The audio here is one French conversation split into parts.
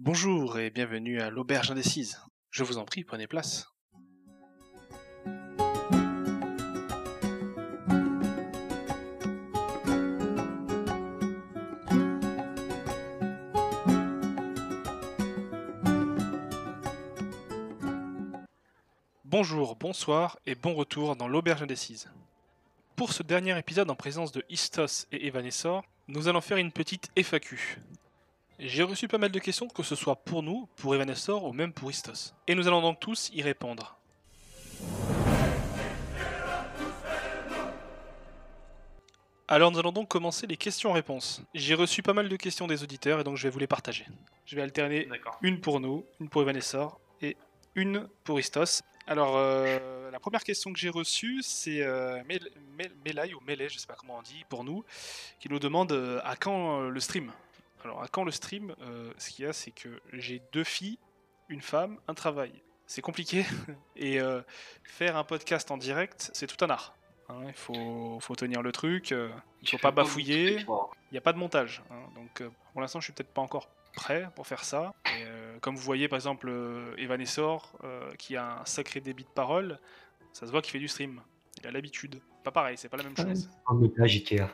Bonjour et bienvenue à l'Auberge Indécise. Je vous en prie, prenez place. Bonjour, bonsoir et bon retour dans l'Auberge Indécise. Pour ce dernier épisode en présence de Istos et Evanessor, nous allons faire une petite FAQ. J'ai reçu pas mal de questions, que ce soit pour nous, pour Evanessor ou même pour Istos. Et nous allons donc tous y répondre. Alors nous allons donc commencer les questions-réponses. J'ai reçu pas mal de questions des auditeurs et donc je vais vous les partager. Je vais alterner une pour nous, une pour Evanessor et une pour Istos. Alors, euh, la première question que j'ai reçue, c'est euh, Mel- Mel- Melay ou Melay, je sais pas comment on dit, pour nous, qui nous demande euh, à quand euh, le stream? Alors, à quand le stream Euh, Ce qu'il y a, c'est que j'ai deux filles, une femme, un travail. C'est compliqué et euh, faire un podcast en direct, c'est tout un art. hein. il faut, faut tenir le truc, euh, il faut pas bafouiller. Il n'y a pas de montage. hein, donc euh, pour l'instant, je suis peut-être pas encore prêt pour faire ça. Et, euh, comme vous voyez, par exemple, euh, Evanessor, euh, qui a un sacré débit de parole, ça se voit qu'il fait du stream. Il a l'habitude. Pas pareil, c'est pas la même Ouais. chose. Ikea.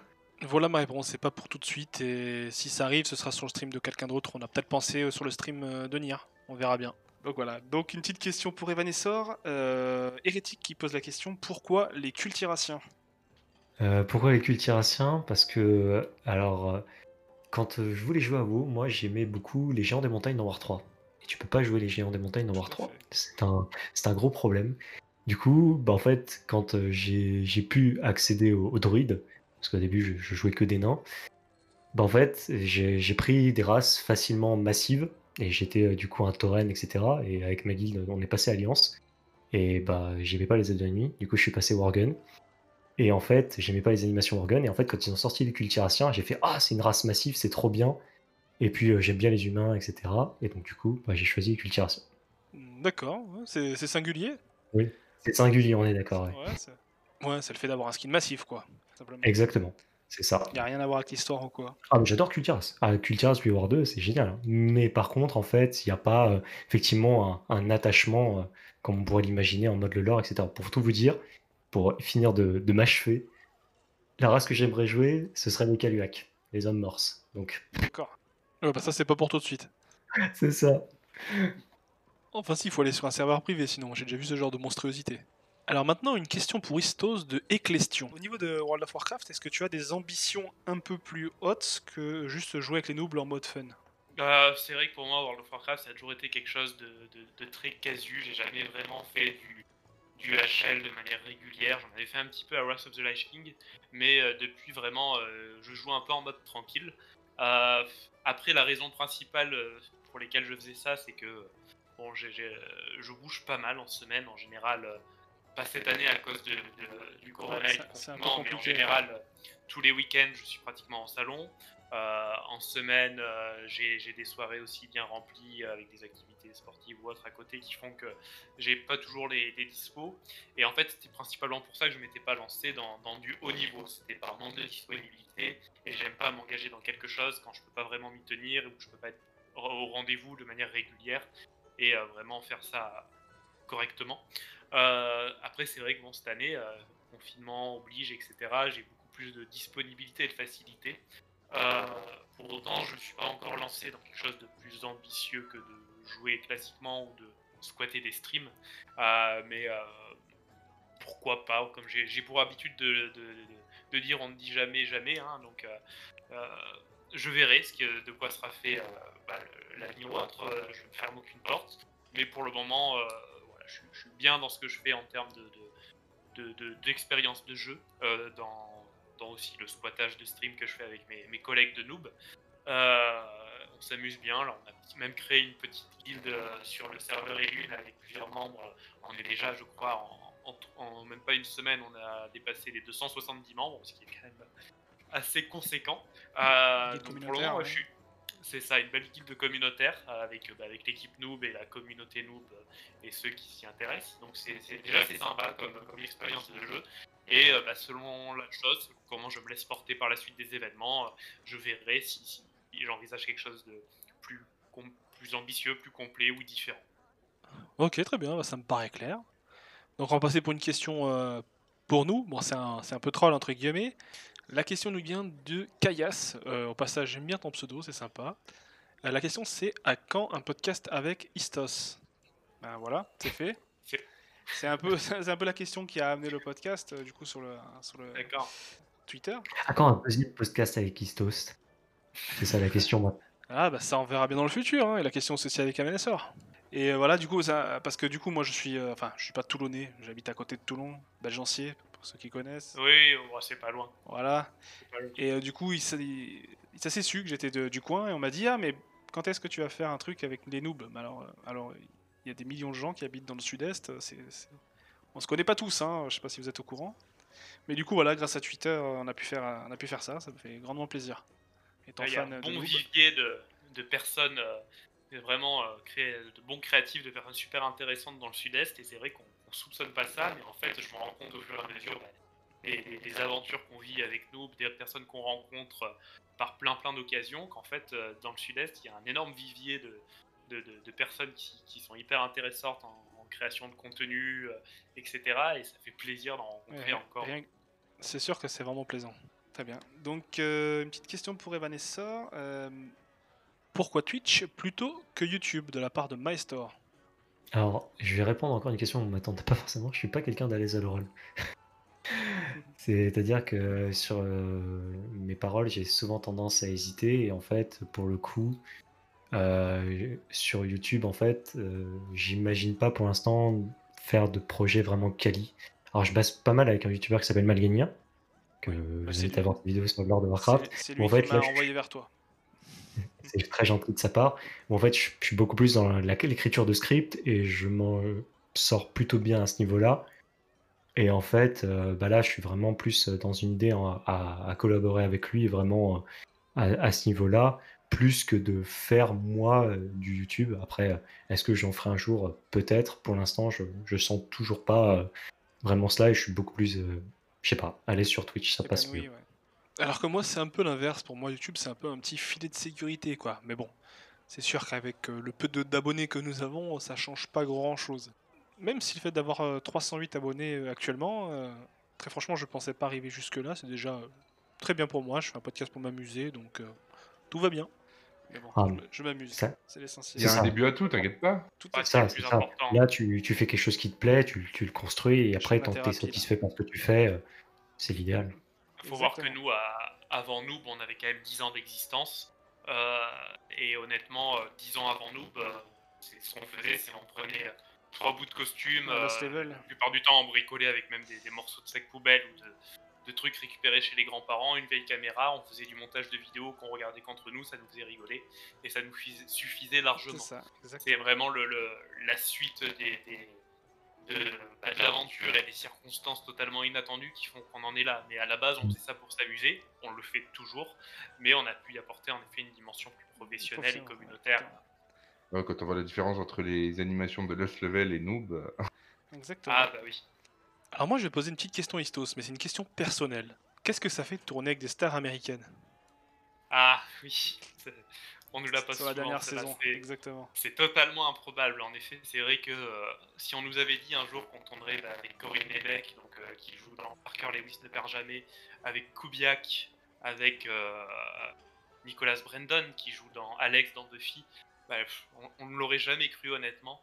Voilà ma réponse, c'est pas pour tout de suite. Et si ça arrive, ce sera sur le stream de quelqu'un d'autre. On a peut-être pensé euh, sur le stream euh, de Nier. On verra bien. Donc voilà. Donc une petite question pour Evanessor. Euh, Hérétique qui pose la question pourquoi les cultiraciens Euh, pourquoi les cultiraciens Parce que, alors, quand je voulais jouer à WoW, moi j'aimais beaucoup les géants des montagnes dans War 3. Et tu peux pas jouer les géants des montagnes dans War Tout à 3. fait. C'est un, c'est un gros problème. Du coup, bah en fait, quand j'ai j'ai pu accéder aux, aux druides, parce qu'au début je, je jouais que des nains, bah en fait, j'ai pris des races facilement massives, et j'étais euh, du coup un tauren, etc. Et avec ma guilde, on est passé Alliance. Et bah j'aimais pas les aides ennemis, du coup je suis passé Worgen. Et en fait, j'aimais pas les animations Worgen. Et en fait, quand ils ont sorti les cultiraciens, j'ai fait Ah, c'est une race massive, c'est trop bien. Et puis euh, j'aime bien les humains, etc. Et donc du coup, bah, j'ai choisi les cultiraciens. D'accord, c'est singulier. C'est singulier, on est d'accord. ouais. Ouais, ouais, c'est le fait d'avoir un skin massif, quoi. Simplement. Exactement, c'est ça. Il n'y a rien à voir avec l'histoire ou quoi. Ah, mais j'adore Cultiras. Ah, Cultiras puis War 2, c'est génial. hein. Mais par contre, en fait, il n'y a pas euh, effectivement un, un attachement euh, comme on pourrait l'imaginer en mode le lore, etc. Pour tout vous dire, pour finir de, de m'achever, la race que j'aimerais jouer, ce serait les Kaluak, les hommes morses. Donc, D'accord. Ouais, bah ça, c'est pas pour tout de suite. c'est ça. Enfin, si, il faut aller sur un serveur privé, sinon j'ai déjà vu ce genre de monstruosité. Alors maintenant, une question pour Istos de Ecclestion. Au niveau de World of Warcraft, est-ce que tu as des ambitions un peu plus hautes que juste jouer avec les noobles en mode fun? Euh, c'est vrai que pour moi, World of Warcraft, ça a toujours été quelque chose de, de- de très casu. J'ai jamais vraiment fait du, du HL de manière régulière. J'en avais fait un petit peu à Wrath of the Lich King, mais euh, depuis vraiment, euh, je joue un peu en mode tranquille. Euh, après, la raison principale pour lesquelles je faisais ça, c'est que bon, je bouge pas mal en semaine en général. Pas cette année à cause de, de- du corona et c'est- du c'est un peu confinement, mais en général, tous les week-ends, je suis pratiquement en salon. Euh, en semaine, euh, j'ai des soirées aussi bien remplies euh, avec des activités sportives ou autres à côté qui font que j'ai pas toujours les, les dispos. Et en fait, c'était principalement pour ça que je m'étais pas lancé dans, dans du haut niveau. C'était par manque de disponibilité et j'aime pas m'engager dans quelque chose quand je peux pas vraiment m'y tenir ou que je peux pas être au au rendez-vous de manière régulière et euh, vraiment faire ça correctement. Euh, après, c'est vrai que cette année, euh, confinement oblige, etc., j'ai beaucoup plus de disponibilité et de facilité. Euh, pour autant, je ne suis pas encore lancé dans quelque chose de plus ambitieux que de jouer classiquement ou de squatter des streams. Mais pourquoi pas Comme j'ai pour habitude de, dire, on ne dit jamais, jamais. hein, donc, je verrai ce que, de quoi sera fait euh, bah, l'avenir ou autre. je ne ferme aucune porte. Mais pour le moment, suis bien dans ce que je fais en termes de, de- de- de- d'expérience de, jeu, euh, dans, dans aussi le squattage de stream que je fais avec mes, mes collègues de noob. Euh, on s'amuse bien, là on a même créé une petite guilde euh, sur le serveur Elune avec plusieurs membres. On est déjà, je crois, en, en- en même pas une semaine, on a dépassé les 270 membres, ce qui est quand même assez conséquent. Euh, donc pour le moment, ouais. je suis, c'est ça, une belle guilde communautaire euh, avec, euh, bah, avec l'équipe noob et la communauté noob euh, et ceux qui s'y intéressent. Donc c'est déjà c'est sympa comme, expérience de jeu. Et euh, bah, selon la chose, comment je me laisse porter par la suite des événements, euh, je verrai si, j'envisage quelque chose de plus, ambitieux, plus complet ou différent. Ok, très bien, bah, ça me paraît clair. Donc on va passer pour une question euh, pour nous. Bon, c'est un, c'est un peu troll entre guillemets. La question nous vient de Kayas. Euh, au passage, j'aime bien ton pseudo, c'est sympa. Euh, la question c'est à quand un podcast avec Istos? Ben voilà, c'est fait. C'est- un peu, c'est un peu la question qui a amené le podcast euh, du coup sur le, sur le D'accord. Twitter. À quand un deuxième podcast avec Istos? C'est ça la question, moi. Ah bah ça on verra bien dans le futur. hein, Et la question c'est aussi avec Amenessor. Et euh, voilà du coup ça, parce que du coup moi je suis, euh, enfin je suis pas toulonnais, j'habite à côté de Toulon, Belgencier pour ceux qui connaissent. Oui, bon, c'est pas loin. Voilà. c'est pas loin. Et euh, du coup, il s'est il s'est su que j'étais du coin et on m'a dit Ah, mais quand est-ce que tu vas faire un truc avec les noobs? Alors, euh, alors il y a des millions de gens qui habitent dans le sud-est. euh, On se connaît pas tous, hein, je sais pas si vous êtes au courant. Mais du coup, voilà, grâce à Twitter, on a pu faire, on a pu faire ça, ça me fait grandement plaisir. Étant Il y a un de bon noob. vivier de, de personnes, euh, vraiment euh, créer de bons créatifs, de personnes super intéressantes dans le sud-est. Et c'est vrai qu'on on soupçonne pas ça, mais en fait, je me rends compte au fur et à mesure des, des- des aventures qu'on vit avec nous, des personnes qu'on rencontre euh, par plein plein d'occasions, qu'en fait, euh, dans le sud-est, il y a un énorme vivier de, de, de- de personnes qui, qui sont hyper intéressantes en, en création de contenu, euh, etc. Et ça fait plaisir d'en rencontrer Ouais, encore. C'est sûr que c'est vraiment plaisant. Très bien. Donc, euh, une petite question pour Evanessa. euh, pourquoi Twitch plutôt que YouTube de la part de MyStore Alors, je vais répondre encore à une question qu'on ne m'attendait pas forcément. Je suis pas quelqu'un d'aller à l'oral. C'est-à-dire que sur euh, mes paroles, j'ai souvent tendance à hésiter. Et en fait, pour le coup, euh, sur YouTube, en fait, euh, j'imagine pas pour l'instant faire de projet vraiment quali. Alors, je base pas mal avec un YouTuber qui s'appelle Malgenia, que bah, vous voir ses vidéos sur Lord of Warcraft. C'est- Bon, lui en qui fait, m'a je- envoyé vers toi. C'est très gentil de sa part. Bon, en fait, je, suis beaucoup plus dans l'écriture de script et je m'en sors plutôt bien à ce niveau-là. Et en fait, euh, bah là, je suis vraiment plus dans une idée en- à, à collaborer avec lui, vraiment euh, à, à ce niveau-là, plus que de faire moi euh, du YouTube. Après, est-ce que j'en ferai un jour? Peut-être. Pour l'instant, je, je sens toujours pas euh, vraiment cela et je suis beaucoup plus, euh, je sais pas, aller sur Twitch, ça passe mieux. ouais. Alors que moi, c'est un peu l'inverse. Pour moi, YouTube, c'est un peu un petit filet de sécurité, quoi. Mais bon, c'est sûr qu'avec euh, le peu de- d'abonnés que nous avons, ça change pas grand-chose. Même si le fait d'avoir euh, 308 abonnés euh, actuellement, euh, très franchement, je pensais pas arriver jusque-là. C'est déjà euh, très bien pour moi. Je fais un podcast pour m'amuser, donc euh, tout va bien. Mais bon, Ah, je, m'amuse. C'est Il l'essentiel. y a C'est un ça. début à tout, t'inquiète pas. Tout est c'est ça, le c'est plus ça. important. Là, tu, tu fais quelque chose qui te plaît, tu, tu le construis et après, ma quand tu es thérapie, là. satisfait par ce que tu fais, euh, c'est l'idéal. Il faut voir que nous, à- avant Noob, on avait quand même 10 ans d'existence. Euh, et honnêtement, euh, 10 ans avant Noob, euh, c'est ce qu'on faisait, c'est on prenait euh, trois bouts de costume. Euh, la plupart du temps, on bricolait avec même des, des morceaux de sac poubelle ou de, de trucs récupérés chez les grands-parents, une vieille caméra. On faisait du montage de vidéos qu'on regardait qu'entre nous, ça nous faisait rigoler. Et ça nous fis- suffisait C'est largement. C'est vraiment le, le- la suite des, des- de, bah, de l'aventure et des circonstances totalement inattendues qui font qu'on en est là. Mais à la base, on faisait ça pour s'amuser, on le fait toujours, mais on a pu y apporter en effet une dimension plus professionnelle et communautaire. Ouais, quand on voit la différence entre les animations de Lost Level et Noob, euh, Exactement. Ah bah oui. Alors moi, je vais poser une petite question Istos, mais c'est une question personnelle. Qu'est-ce que ça fait de tourner avec des stars américaines? Ah oui, c'est- on nous l'a pas sur la dernière saison c'est- Exactement. C'est totalement improbable. En effet, c'est vrai que euh, si on nous avait dit un jour qu'on tournerait bah, avec Corinne Lebec, donc euh, qui joue dans Parker Lewis ne perd jamais, avec Kubiak, avec euh, Nicolas Brandon qui joue dans Alex dans Buffy, bah, on, ne l'aurait jamais cru honnêtement.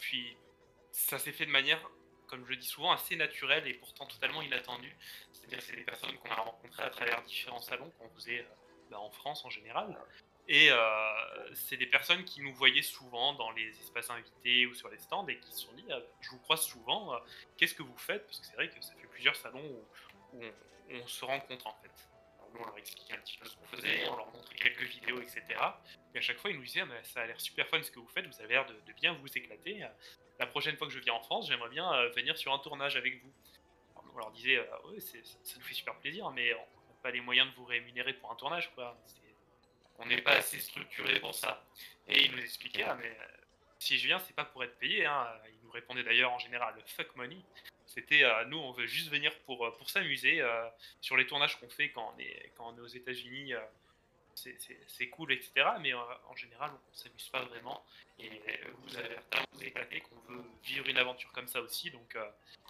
Puis ça s'est fait de manière, comme je le dis souvent, assez naturelle et pourtant totalement inattendue. C'est-à-dire que c'est des personnes qu'on a rencontrées à travers différents salons qu'on faisait bah, en France en général. Et euh, c'est des personnes qui nous voyaient souvent dans les espaces invités ou sur les stands et qui se sont dit Ah, Je vous croise souvent, euh, qu'est-ce que vous faites? Parce que c'est vrai que ça fait plusieurs salons où, on, se rencontre en fait. Alors, nous, on leur expliquait un petit peu ce qu'on faisait, on leur montrait quelques vidéos, etc. Et à chaque fois, ils nous disaient Ah, Ça a l'air super fun ce que vous faites, vous avez l'air de, bien vous éclater. La prochaine fois que je viens en France, j'aimerais bien euh, venir sur un tournage avec vous. On leur disait euh, Ouais, ça, nous fait super plaisir, mais on n'a pas les moyens de vous rémunérer pour un tournage. quoi. On n'est pas assez structuré pour ça. Et il nous expliquait, ah, mais euh, si je viens, c'est pas pour être payé. Hein. Il nous répondait d'ailleurs en général, fuck money. C'était, euh, nous, on veut juste venir pour, euh, pour s'amuser. sur les tournages qu'on fait quand on est, quand on est aux États-Unis, c'est cool, etc. Mais en général, on s'amuse pas vraiment. Et vous avez vous éclater qu'on veut vivre une aventure comme ça aussi. Donc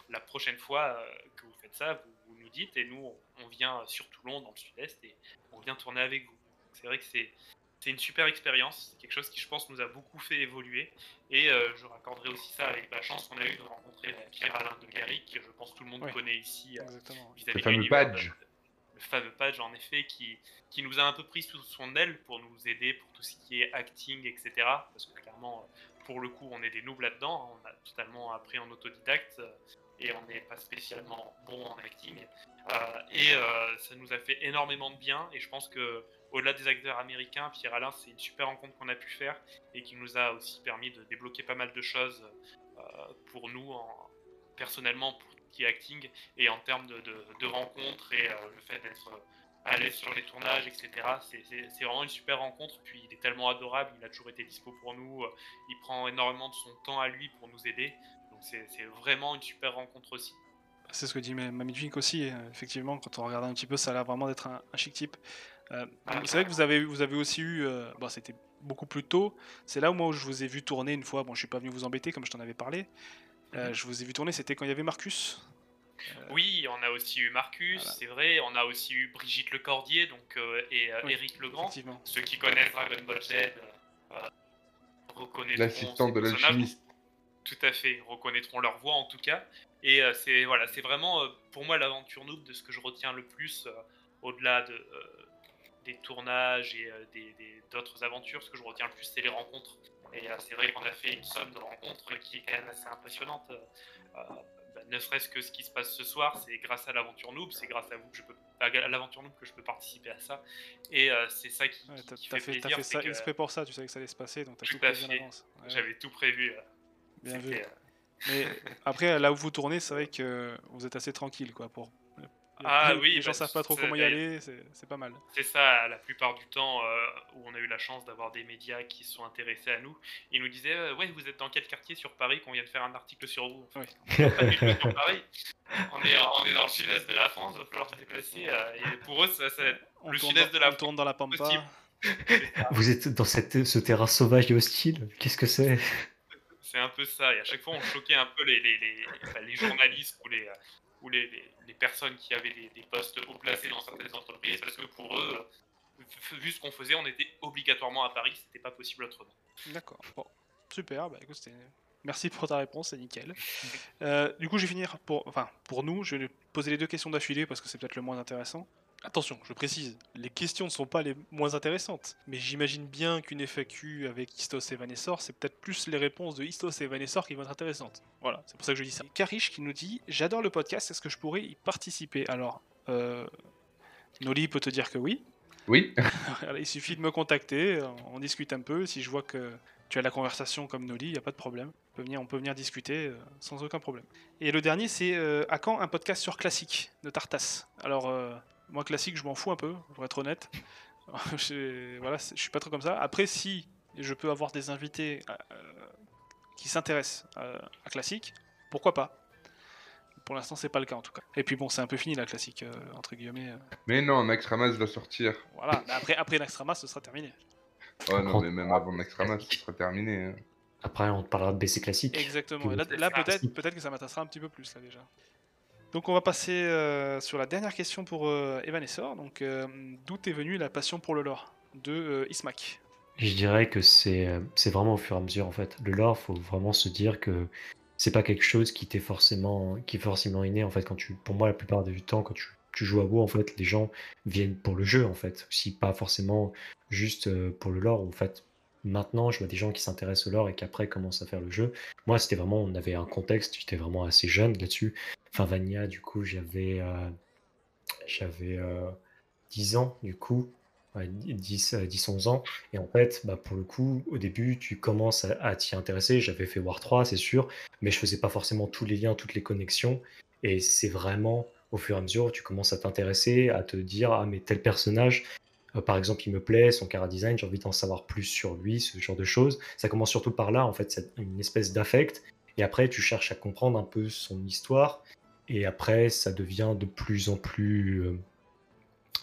la prochaine fois que vous faites ça, vous, nous dites et nous, on, vient sur Toulon, dans le sud-est, et on vient tourner avec vous. C'est vrai que c'est c'est une super expérience, quelque chose qui je pense nous a beaucoup fait évoluer. Et je raccorderai aussi ça avec la chance qu'on a eu de rencontrer Pierre-Alain de Garrick, que je pense tout le monde connaît ici. le fameux badge fameux page en effet qui, qui nous a un peu pris sous son aile pour nous aider pour tout ce qui est acting, etc. Parce que clairement, pour le coup, on est des noobs là-dedans. Hein. On a totalement appris en autodidacte euh, et on n'est pas spécialement bon en acting. Euh, et euh, ça nous a fait énormément de bien. Et je pense que au-delà des acteurs américains, Pierre Alain, c'est une super rencontre qu'on a pu faire et qui nous a aussi permis de débloquer pas mal de choses pour nous en, personnellement pour qui est acting et en termes de, rencontres et euh, le fait d'être euh, à l'aise sur les tournages, etc. C'est vraiment une super rencontre. Puis il est tellement adorable, il a toujours été dispo pour nous. Euh, il prend énormément de son temps à lui pour nous aider. Donc c'est vraiment une super rencontre aussi. C'est ce que dit Mamie aussi. Effectivement, quand on regarde un petit peu, ça a l'air vraiment d'être un, chic type. Ah, c'est vrai que vous avez, vous avez aussi eu. bon, c'était beaucoup plus tôt. C'est là où moi où je vous ai vu tourner une fois. Bon, je suis pas venu vous embêter comme je t'en avais parlé. Euh, mhm. je vous ai vu tourner, c'était quand il y avait Marcus euh, Oui, on a aussi eu Marcus, c'est vrai. On a aussi eu Brigitte Lecordier donc, euh, et Eric Legrand. Ceux qui connaissent Dragon Ball Z reconnaîtront l'assistante de l'alchimiste. Tout à fait, reconnaîtront leur voix en tout cas. Et c'est voilà, c'est vraiment pour moi l'aventure noob de ce que je retiens le plus au-delà de, des tournages et d'autres aventures. Ce que je retiens le plus, c'est les rencontres et euh, c'est vrai qu'on a fait une somme de rencontres qui est quand même assez impressionnante. Euh, euh, bah, ne serait-ce que ce qui se passe ce soir, c'est grâce à l'aventure Noob, c'est grâce à vous que je peux, à l'aventure Noob que je peux participer à ça. Et c'est ça qui, fait, plaisir. T'as fait ça exprès pour ça, tu savais que ça allait se passer, donc t'as tout, prévu avance. J'avais tout prévu. Bien vu. Mais après, là où vous tournez, c'est vrai que vous êtes assez tranquille, quoi, pour ah oui, les gens bah, savent pas trop comment y aller, c'est pas mal. C'est ça, la plupart du temps euh, où on a eu la chance d'avoir des médias qui sont intéressés à nous, ils nous disaient euh, Ouais, vous êtes dans quel quartier sur Paris qu'on vient de faire un article sur vous? Oui. sur Paris. On est, on est dans le sud-est de la France, il va falloir se déplacer. Euh, et pour eux, ça, c'est le sud-est de la France. tourne dans la Pampa. Vous êtes dans cette, ce terrain sauvage et hostile Qu'est-ce que c'est? C'est un peu ça. Et à chaque fois, on choquait un peu les, les, les, les journalistes ou les, ou les, les, personnes qui avaient des, postes haut placés dans certaines entreprises, parce que pour eux, vu ce qu'on faisait, on était obligatoirement à Paris, c'était pas possible autrement. D'accord. Bon, super. Bah, écoute, Merci pour ta réponse, c'est nickel. Euh, du coup, je vais finir pour, enfin, pour nous. Je vais poser les deux questions d'affilée parce que c'est peut-être le moins intéressant. Attention, je précise, les questions ne sont pas les moins intéressantes, mais j'imagine bien qu'une FAQ avec Istos et Vanessor, c'est peut-être plus les réponses de Istos et Vanessor qui vont être intéressantes. Voilà, c'est pour ça que je dis ça. Karish qui nous dit J'adore le podcast, est-ce que je pourrais y participer? Alors, euh, Noli peut te dire que oui. Oui. il suffit de me contacter, on discute un peu. Si je vois que tu as la conversation comme Noli, il n'y a pas de problème. On peut venir, on peut venir discuter euh, sans aucun problème. Et le dernier, c'est euh, À quand un podcast sur classique de Tartas? Alors, euh, moi, classique, je m'en fous un peu, pour être honnête. je, voilà, je suis pas trop comme ça. Après, si je peux avoir des invités euh, qui s'intéressent à, classique, pourquoi pas? Pour l'instant, c'est pas le cas en tout cas. Et puis bon, c'est un peu fini la classique, euh, entre guillemets. Euh. Mais non, Naxxramas va sortir. Voilà, après, après Naxxramas, ce sera terminé. Ouais, non, mais même avant Naxxramas, ce sera terminé. Hein. Après, on te parlera de BC classique. Exactement. là, là peut-être peut que ça m'intéressera un petit peu plus, là déjà. Donc on va passer euh, sur la dernière question pour euh, Evan Essor. Donc euh, d'où est venue la passion pour le lore de Ismac? Je dirais que c'est vraiment au fur et à mesure en fait. Le lore, faut vraiment se dire que c'est pas quelque chose qui est forcément inné quand tu pour moi la plupart du temps quand tu, joues à WoW en fait les gens viennent pour le jeu en fait si pas forcément juste pour le lore en fait maintenant je vois des gens qui s'intéressent au lore et qui après commencent à faire le jeu moi c'était vraiment on avait un contexte j'étais vraiment assez jeune là-dessus Enfin, Vania, du coup, j'avais euh, j'avais 10 euh, ans, du coup, 10, 10, 11 ans. Et en fait, bah, pour le coup, au début, tu commences à, t'y intéresser. J'avais fait War 3, c'est sûr, mais je faisais pas forcément tous les liens, toutes les connexions. Et c'est vraiment au fur et à mesure, tu commences à t'intéresser, à te dire, ah, mais tel personnage, euh, par exemple, il me plaît, son cara design, j'ai envie d'en savoir plus sur lui, ce genre de choses. Ça commence surtout par là, en fait, c'est une espèce d'affect. Et après, tu cherches à comprendre un peu son histoire et après, ça devient de plus en plus, euh,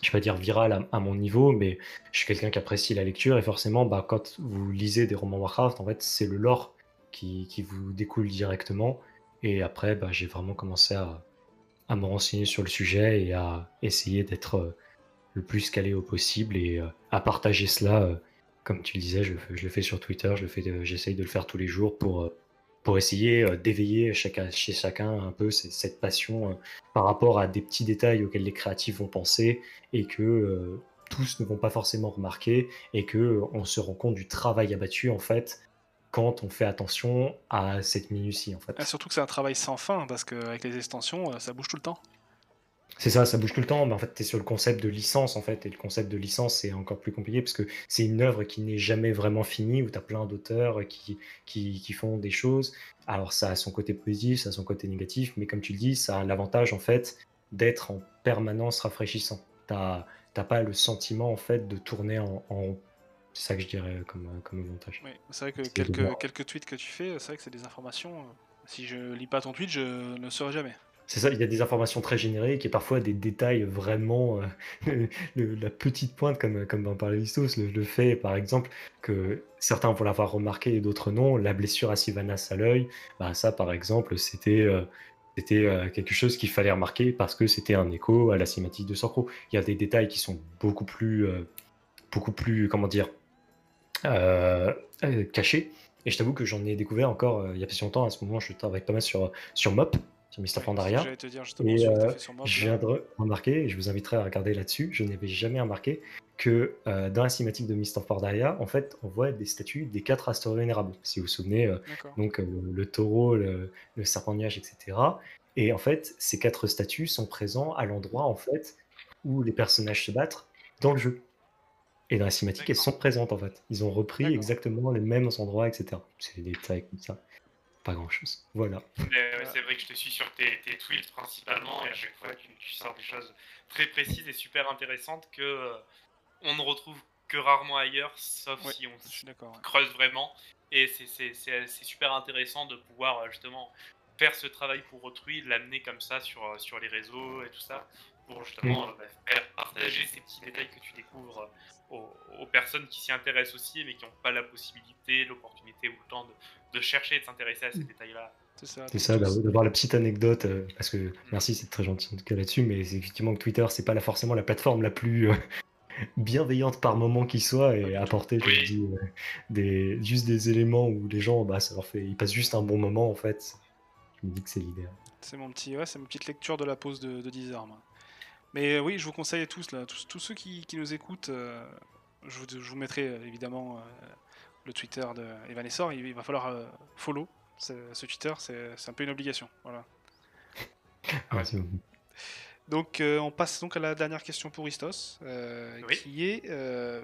je vais pas dire viral à, mon niveau, mais je suis quelqu'un qui apprécie la lecture et forcément, bah, quand vous lisez des romans Warcraft, en fait, c'est le lore qui, vous découle directement. Et après, bah, j'ai vraiment commencé à, à me renseigner sur le sujet et à essayer d'être euh, le plus calé au possible et euh, à partager cela. euh, Comme tu le disais, je, le fais sur Twitter, je le fais, de- j'essaye de le faire tous les jours pour, euh, pour essayer euh, d'éveiller chez chacun un peu cette passion euh, par rapport à des petits détails auxquels les créatifs vont penser et que euh, tous ne vont pas forcément remarquer et que euh, on se rend compte du travail abattu en fait quand on fait attention à cette minutie en fait. Ah, surtout que c'est un travail sans fin, parce qu'avec les extensions, euh, ça bouge tout le temps. C'est ça, ça bouge tout le temps, mais en fait, tu es sur le concept de licence, en fait, et le concept de licence, c'est encore plus compliqué, parce que c'est une œuvre qui n'est jamais vraiment finie, où tu as plein d'auteurs qui, qui, qui font des choses. Alors, ça a son côté positif, ça a son côté négatif, mais comme tu le dis, ça a l'avantage, en fait, d'être en permanence rafraîchissant. Tu n'as pas le sentiment, en fait, de tourner en, en rond. C'est ça que je dirais comme, comme avantage. Oui, c'est vrai que quelques, quelques tweets que tu fais, c'est vrai que c'est des informations. euh, Si je lis pas ton tweet, je ne saurais jamais. C'est ça, il y a des informations très génériques et parfois des détails vraiment. euh, la petite pointe, comme, comme en parlait le, fait par exemple que certains vont l'avoir remarqué et d'autres non, la blessure à Sylvanas à l'œil, bah, ça par exemple, c'était. euh, c'était euh, quelque chose qu'il fallait remarquer parce que c'était un écho à la cinématique de Sorcro. Il y a des détails qui sont beaucoup plus, beaucoup plus, comment dire, cachés. Et je t'avoue que j'en ai découvert encore il y a pas si longtemps. À ce moment, je travaille pas mal sur, sur MOP, Mr. Pandaria. J'allais te dire justement Et, ce que t'as euh, sur Je là. viens de remarquer, et je vous inviterai à regarder là-dessus, je n'avais jamais remarqué que euh, dans la cinématique de Mr. Pandaria, en fait, on voit des statues des quatre astéroïdes vénérables. Si vous vous souvenez, euh, donc euh, le, taureau, le, le serpent de nuage, etc. Et en fait, ces quatre statues sont présents à l'endroit en fait où les personnages se battent dans le jeu. Et dans la cinématique, elles sont présentes en fait. Ils ont repris exactement les mêmes endroits, etc. C'est des détails comme ça. Pas grand chose. Voilà. C'est vrai que je te suis sur tes, tes tweets principalement, et à chaque fois tu, tu sors des choses très précises et super intéressantes que euh, on ne retrouve que rarement ailleurs, sauf Ouais, si on ouais. creuse vraiment. Et c'est- c'est c'est- c'est super intéressant de pouvoir euh, justement faire ce travail pour autrui, l'amener comme ça sur, euh, sur les réseaux et tout ça, pour justement euh, bah, faire partager ces petits détails que tu découvres euh, aux, aux personnes qui s'y intéressent aussi, mais qui n'ont pas la possibilité, l'opportunité ou le temps de, de chercher et de s'intéresser à ces détails-là. C'est ça. C'est ça, tous- d'avoir d'avoir la petite anecdote, euh, parce que merci, c'est très gentil en tout cas là-dessus, mais c'est effectivement que Twitter, c'est pas la- forcément la plateforme la plus euh, bienveillante par moment qui soit, et apporter, je Oui. dis, euh, des, juste des éléments où les gens, bah, ça leur fait, ils passent juste un bon moment en fait. Je me dis que c'est l'idéal. C'est mon petit, ouais, c'est ma petite lecture de la pause de, de 10 heures. moi. Mais oui, je vous conseille à tous, là, tous, tous ceux qui, qui nous écoutent, euh, je, vous, je vous mettrai euh, évidemment euh, le Twitter de Evan Essor. Il, il va falloir euh, follow ce, ce Twitter, c'est un peu une obligation. Voilà. Merci beaucoup. Donc euh, on passe donc à la dernière question pour Istos, euh, Oui. qui est euh,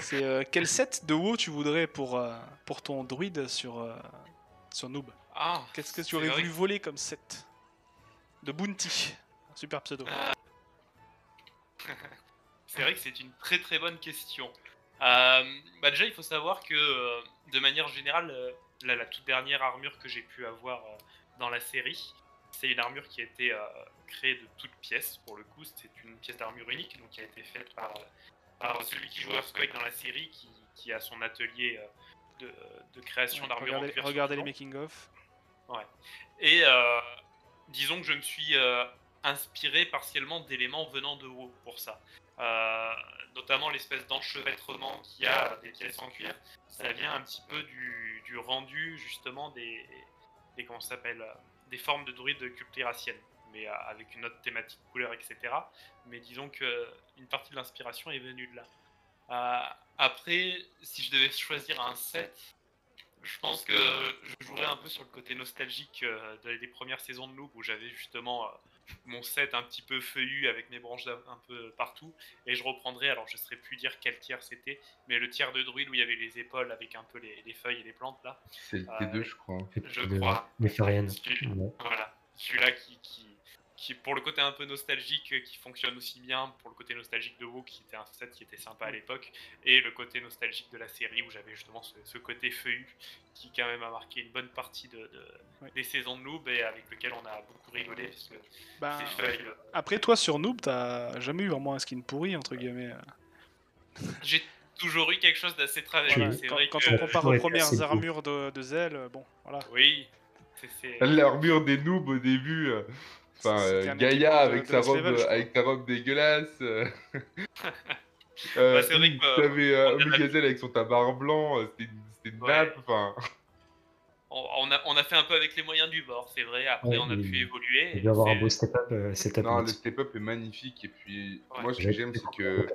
c'est euh, quel set de WoW tu voudrais pour, euh, pour ton druide sur, euh, sur Noob? Ah, Qu'est-ce que tu aurais voulu voler comme set? De Bounty, un super pseudo. C'est vrai que c'est une très très bonne question. Euh, bah déjà, il faut savoir que euh, de manière générale, euh, la, la toute dernière armure que j'ai pu avoir dans la série, c'est une armure qui a été créée de toutes pièces. Pour le coup, c'est une pièce d'armure unique, donc qui a été faite par, par celui qui joue Earthquake dans la série, qui, qui a son atelier de, de création d'armure en regardez regardez les survivant. making-of. Et euh, disons que je me suis inspiré partiellement d'éléments venant de haut pour ça. Euh, notamment l'espèce d'enchevêtrement qu'il y a des pièces en cuir. Ça vient un petit peu du, du rendu justement des, des comment s'appelle euh, des formes de druides cultiraciennes, mais euh, avec une autre thématique couleur, etc. Mais disons que une partie de l'inspiration est venue de là. Après, si je devais choisir un set, je pense que je jouerais un peu sur le côté nostalgique de- des premières saisons de Noob où j'avais justement mon set un petit peu feuillu avec mes branches un peu partout et je reprendrais, alors je ne saurais plus dire quel tiers c'était, mais le tiers de druide où il y avait les épaules avec un peu les, les feuilles et les plantes là, C'est le Euh, T2, je crois. je crois. Népharienne. Celui- Ouais. Voilà, celui-là qui, qui, qui pour le côté un peu nostalgique euh, qui fonctionne aussi bien pour le côté nostalgique de WoW qui était un set qui était sympa à l'époque et le côté nostalgique de la série où j'avais justement ce, côté feuillu qui quand même a marqué une bonne partie de, des saisons de Noob et avec lequel on a beaucoup rigolé parce que bah, euh, après toi sur Noob t'as jamais eu vraiment un skin pourri entre guillemets j'ai toujours eu quelque chose d'assez travaillé quand, on compare aux premières armures de, de Zell bon voilà. Oui L'armure des noobs au début, euh, Enfin, euh, Gaïa avec, sa robe, avec sa robe dégueulasse. euh, bah, c'est vrai que. T'avais euh, avec son tabac blanc, euh, c'était une, nappe. Enfin. On, a, on a fait un peu avec les moyens du bord, c'est vrai. Après, on a pu évoluer. Il doit avoir un beau step-up. non, le step-up est magnifique. Et puis, moi, ce que j'aime, c'est que.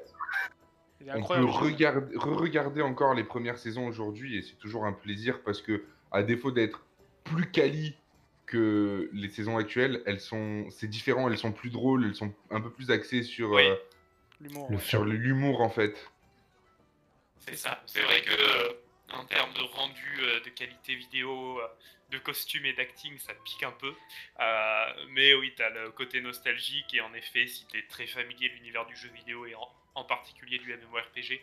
On peut regarder, re-regarder encore les premières saisons aujourd'hui et c'est toujours un plaisir parce que, à défaut d'être plus quali que les saisons actuelles, elles sont, c'est différent, elles sont plus drôles, elles sont un peu plus axées sur euh, l'humour, sur l'humour en fait. C'est ça. C'est vrai que euh, en termes de rendu, euh, de qualité vidéo, de costume et d'acting, ça pique un peu. mais oui, tu as le côté nostalgique et en effet, si tu es très familier de l'univers du jeu vidéo et en, particulier du MMORPG,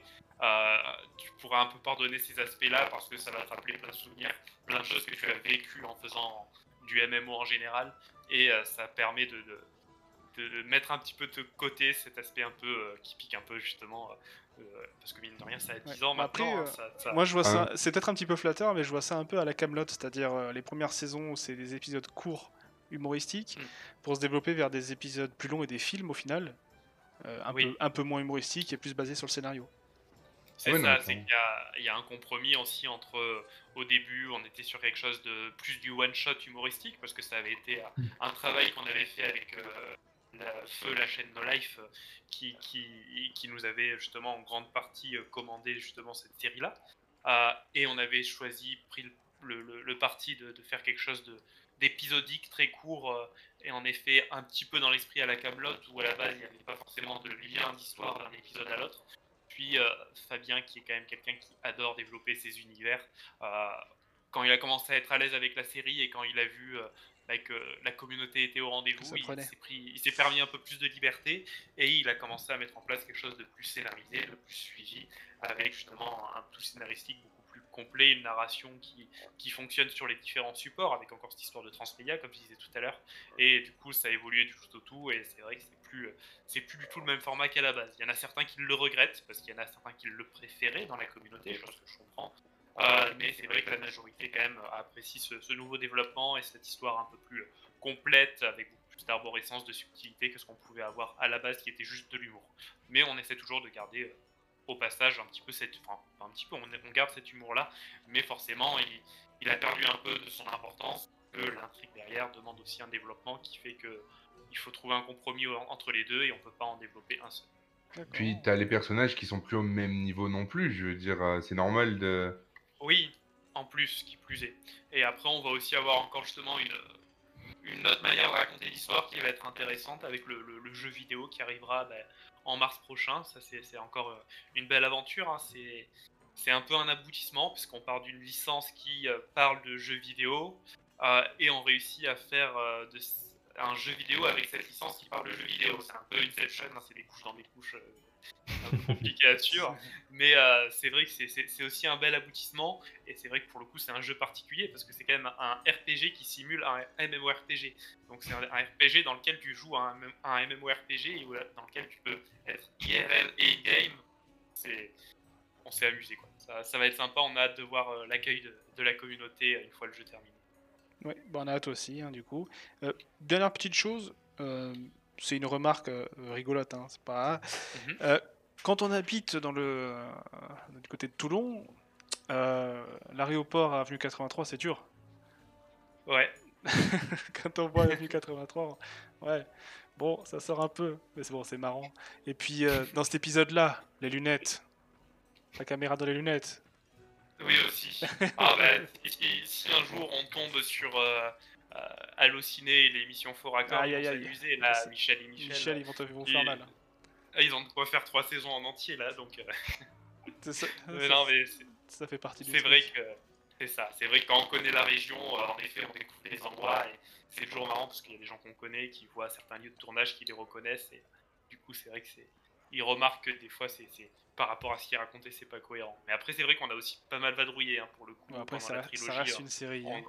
tu pourras un peu pardonner ces aspects-là parce que ça va te rappeler plein de souvenirs, plein de choses que tu as vécues en faisant du MMO en général, et euh, ça permet de, de, mettre un petit peu de côté cet aspect un peu euh, qui pique un peu justement, euh, parce que mine de rien ça a 10 ans maintenant. Hein, moi je vois ça, c'est peut-être un petit peu flatteur, mais je vois ça un peu à la Camelot, c'est-à-dire les premières saisons c'est des épisodes courts humoristiques, mm. pour se développer vers des épisodes plus longs et des films au final, un, peu, un peu moins humoristiques et plus basés sur le scénario. C'est ça, c'est qu'il y, a un compromis aussi entre, euh, au début, on était sur quelque chose de plus du one-shot humoristique, parce que ça avait été mm. un travail qu'on avait fait avec euh, la, Feu, la chaîne No Life, euh, qui, qui, qui, nous avait justement en grande partie commandé justement cette série-là. et on avait choisi, pris le, le, parti de, de, faire quelque chose d'épisodique, très court, et en effet un petit peu dans l'esprit à la Camelot, où à la base il n'y avait pas forcément de lien d'histoire d'un épisode à l'autre puis euh, Fabien, qui est quand même quelqu'un qui adore développer ses univers, euh, quand il a commencé à être à l'aise avec la série et quand il a vu euh, que la communauté était au rendez-vous, il s'est permis un peu plus de liberté et il a commencé à mettre en place quelque chose de plus scénarisé, de plus suivi, avec justement un tout scénaristique beaucoup complet, une narration qui, qui fonctionne sur les différents supports, avec encore cette histoire de transmédia, comme je disais tout à l'heure. Et du coup, ça a évolué du tout au tout, et c'est vrai que c'est plus, c'est plus du tout le même format qu'à la base. Il y en a certains qui le regrettent, parce qu'il y en a certains qui le préféraient dans la communauté, chose que je comprends. Euh, mais c'est vrai que la majorité quand même apprécie ce, nouveau développement et cette histoire un peu plus complète, avec beaucoup plus d'arborescence, de subtilité que ce qu'on pouvait avoir à la base qui était juste de l'humour. Mais on essaie toujours de garder euh, au passage un petit peu cette... Enfin, un petit peu, on, garde cet humour-là, mais forcément il, il, a perdu un peu de son importance, que l'intrigue derrière demande aussi un développement qui fait que il faut trouver un compromis entre les deux et on peut pas en développer un seul. Puis tu as les personnages qui sont plus au même niveau non plus, je veux dire, euh, c'est normal de... Oui, en plus, qui plus est. Et après, on va aussi avoir encore justement une, une autre manière de raconter l'histoire qui va être intéressante avec le, jeu vidéo qui arrivera ben, en mars prochain. Ça, c'est encore euh, une belle aventure. Hein. C'est un peu un aboutissement, puisqu'on part d'une licence qui euh, parle de jeux vidéo, et on réussit à faire un jeu vidéo avec cette licence qui parle de jeu vidéo. C'est un peu Inception, hein, c'est des couches dans des couches euh, un peu compliqué à suivre. Mais euh, c'est vrai que c'est aussi un bel aboutissement. Et c'est vrai que pour le coup, c'est un jeu particulier parce que c'est quand même un RPG qui simule un MMORPG. Donc c'est un, RPG dans lequel tu joues un, un MMORPG et dans lequel tu peux être IRL et in-game. On s'est amusé quoi. Ça, va être sympa. On a hâte de voir euh, l'accueil de, la communauté une fois le jeu terminé. Oui, bon, on a hâte aussi, hein, du coup. Euh, dernière petite chose, euh, c'est une remarque euh, rigolote, hein, c'est pas. Mhm. quand on habite dans le du côté de Toulon, l'aéroport à Avenue 83, c'est dur. Ouais. quand on voit Avenue 83, ouais. Bon, ça sort un peu, mais c'est bon, c'est marrant. Et puis, dans cet épisode-là, les lunettes, la caméra dans les lunettes, oui, aussi. Ah, bah, si, un jour on tombe sur euh, euh, Allociné et l'émission Fort Accord, ils vont s'amuser, là, Michel et Michel. Michel, ils vont, vont faire mal. Ah, ils ont de quoi faire trois saisons en entier, là, donc. Euh. ça, non, mais ça fait partie du C'est vrai que C'est ça, c'est vrai que quand on connaît la région, euh, en effet, on découvre les endroits et c'est toujours marrant parce qu'il y a des gens qu'on connaît qui voient certains lieux de tournage qui les reconnaissent et du coup, c'est vrai que c'est. Ils remarquent que des fois, c'est par rapport à ce qui est raconté, c'est pas cohérent. Mais après, c'est vrai qu'on a aussi pas mal vadrouillé hein, pour le coup. après, ça, reste une série. Hein.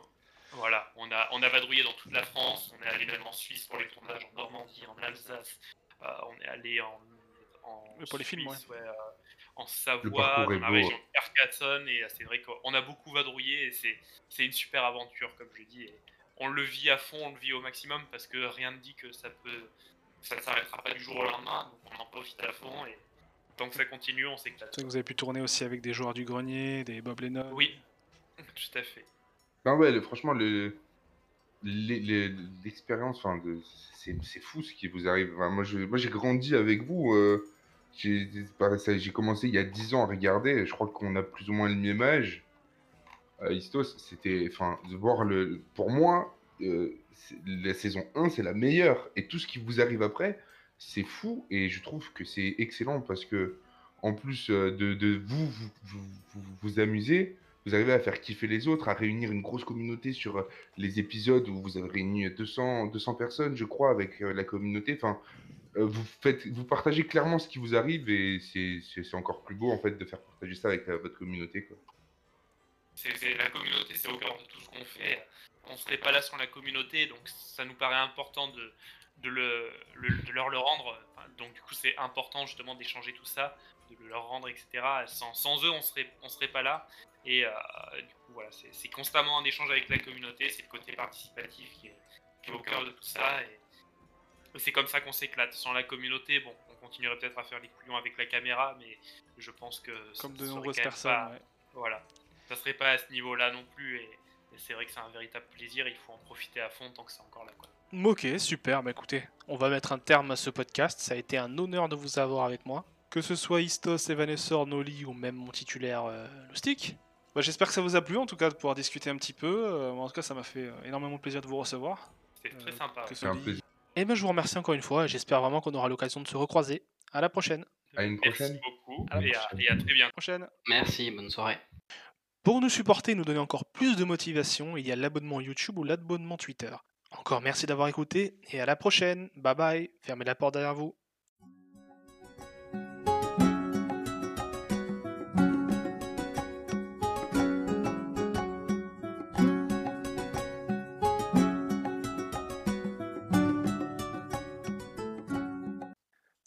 Voilà, on a, on a vadrouillé dans toute la France, on est allé même en Suisse pour les tournages, en Normandie, en Alsace, euh, on est allé en, en pour les films, ouais. Euh, en Savoie, dans la région de Carcassonne, et c'est vrai qu'on a beaucoup vadrouillé, et c'est une super aventure, comme je dis. Et on le vit à fond, on le vit au maximum, parce que rien ne dit que ça peut, ça ne s'arrêtera pas du jour au lendemain, donc on en profite à fond, et tant que ça continue, on s'éclate. Vous avez pu tourner aussi avec des joueurs du grenier, des Bob Lennon Oui, tout à fait. Non, ouais, franchement, le, l'expérience, enfin, c'est fou ce qui vous arrive. moi, j'ai grandi avec vous. Euh, j'ai commencé il y a 10 ans à regarder. Je crois qu'on a plus ou moins le même âge. Euh, Istos, c'était, enfin, voir le, pour moi, euh, la saison 1, c'est la meilleure. Et tout ce qui vous arrive après, c'est fou. Et je trouve que c'est excellent parce que, en plus de, de vous, vous, vous, vous, vous amuser, vous arrivez à faire kiffer les autres, à réunir une grosse communauté sur euh, les épisodes où vous avez réuni 200, 200 personnes, je crois, avec euh, la communauté. Enfin, euh, vous, faites, vous partagez clairement ce qui vous arrive et c'est encore plus beau en fait de faire partager ça avec votre communauté. Quoi. La communauté, c'est au cœur de tout ce qu'on fait. On ne serait pas là sans la communauté, donc ça nous paraît important de, le, de leur le rendre. donc du coup, c'est important justement d'échanger tout ça, de le leur rendre, etc. Sans, eux, on serait, on serait pas là. Et euh, du coup, voilà, c'est constamment un échange avec la communauté, c'est le côté participatif qui est, au cœur de tout ça. Et, c'est comme ça qu'on s'éclate. Sans la communauté, bon, on continuerait peut-être à faire les couillons avec la caméra, mais je pense que. Comme de nombreuses personnes. Voilà. Ça serait pas à ce niveau-là non plus. Et, c'est vrai que c'est un véritable plaisir. Il faut en profiter à fond tant que c'est encore là. Quoi. Ok, super. Bah écoutez, on va mettre un terme à ce podcast. Ça a été un honneur de vous avoir avec moi. Que ce soit Istos, Evanescor, Noli ou même mon titulaire, euh, Loustic. Bah, j'espère que ça vous a plu en tout cas de pouvoir discuter un petit peu. Euh, en tout cas, ça m'a fait euh, énormément plaisir de vous recevoir. C'était très sympa. C'est un plaisir. Et ben, je vous remercie encore une fois et j'espère vraiment qu'on aura l'occasion de se recroiser. À la prochaine. À une prochaine. Merci beaucoup et, à, très bientôt. Prochaine. Merci, bonne soirée. Pour nous supporter et nous donner encore plus de motivation, il y a l'abonnement YouTube ou l'abonnement Twitter. Encore merci d'avoir écouté et à la prochaine. Bye bye. Fermez la porte derrière vous.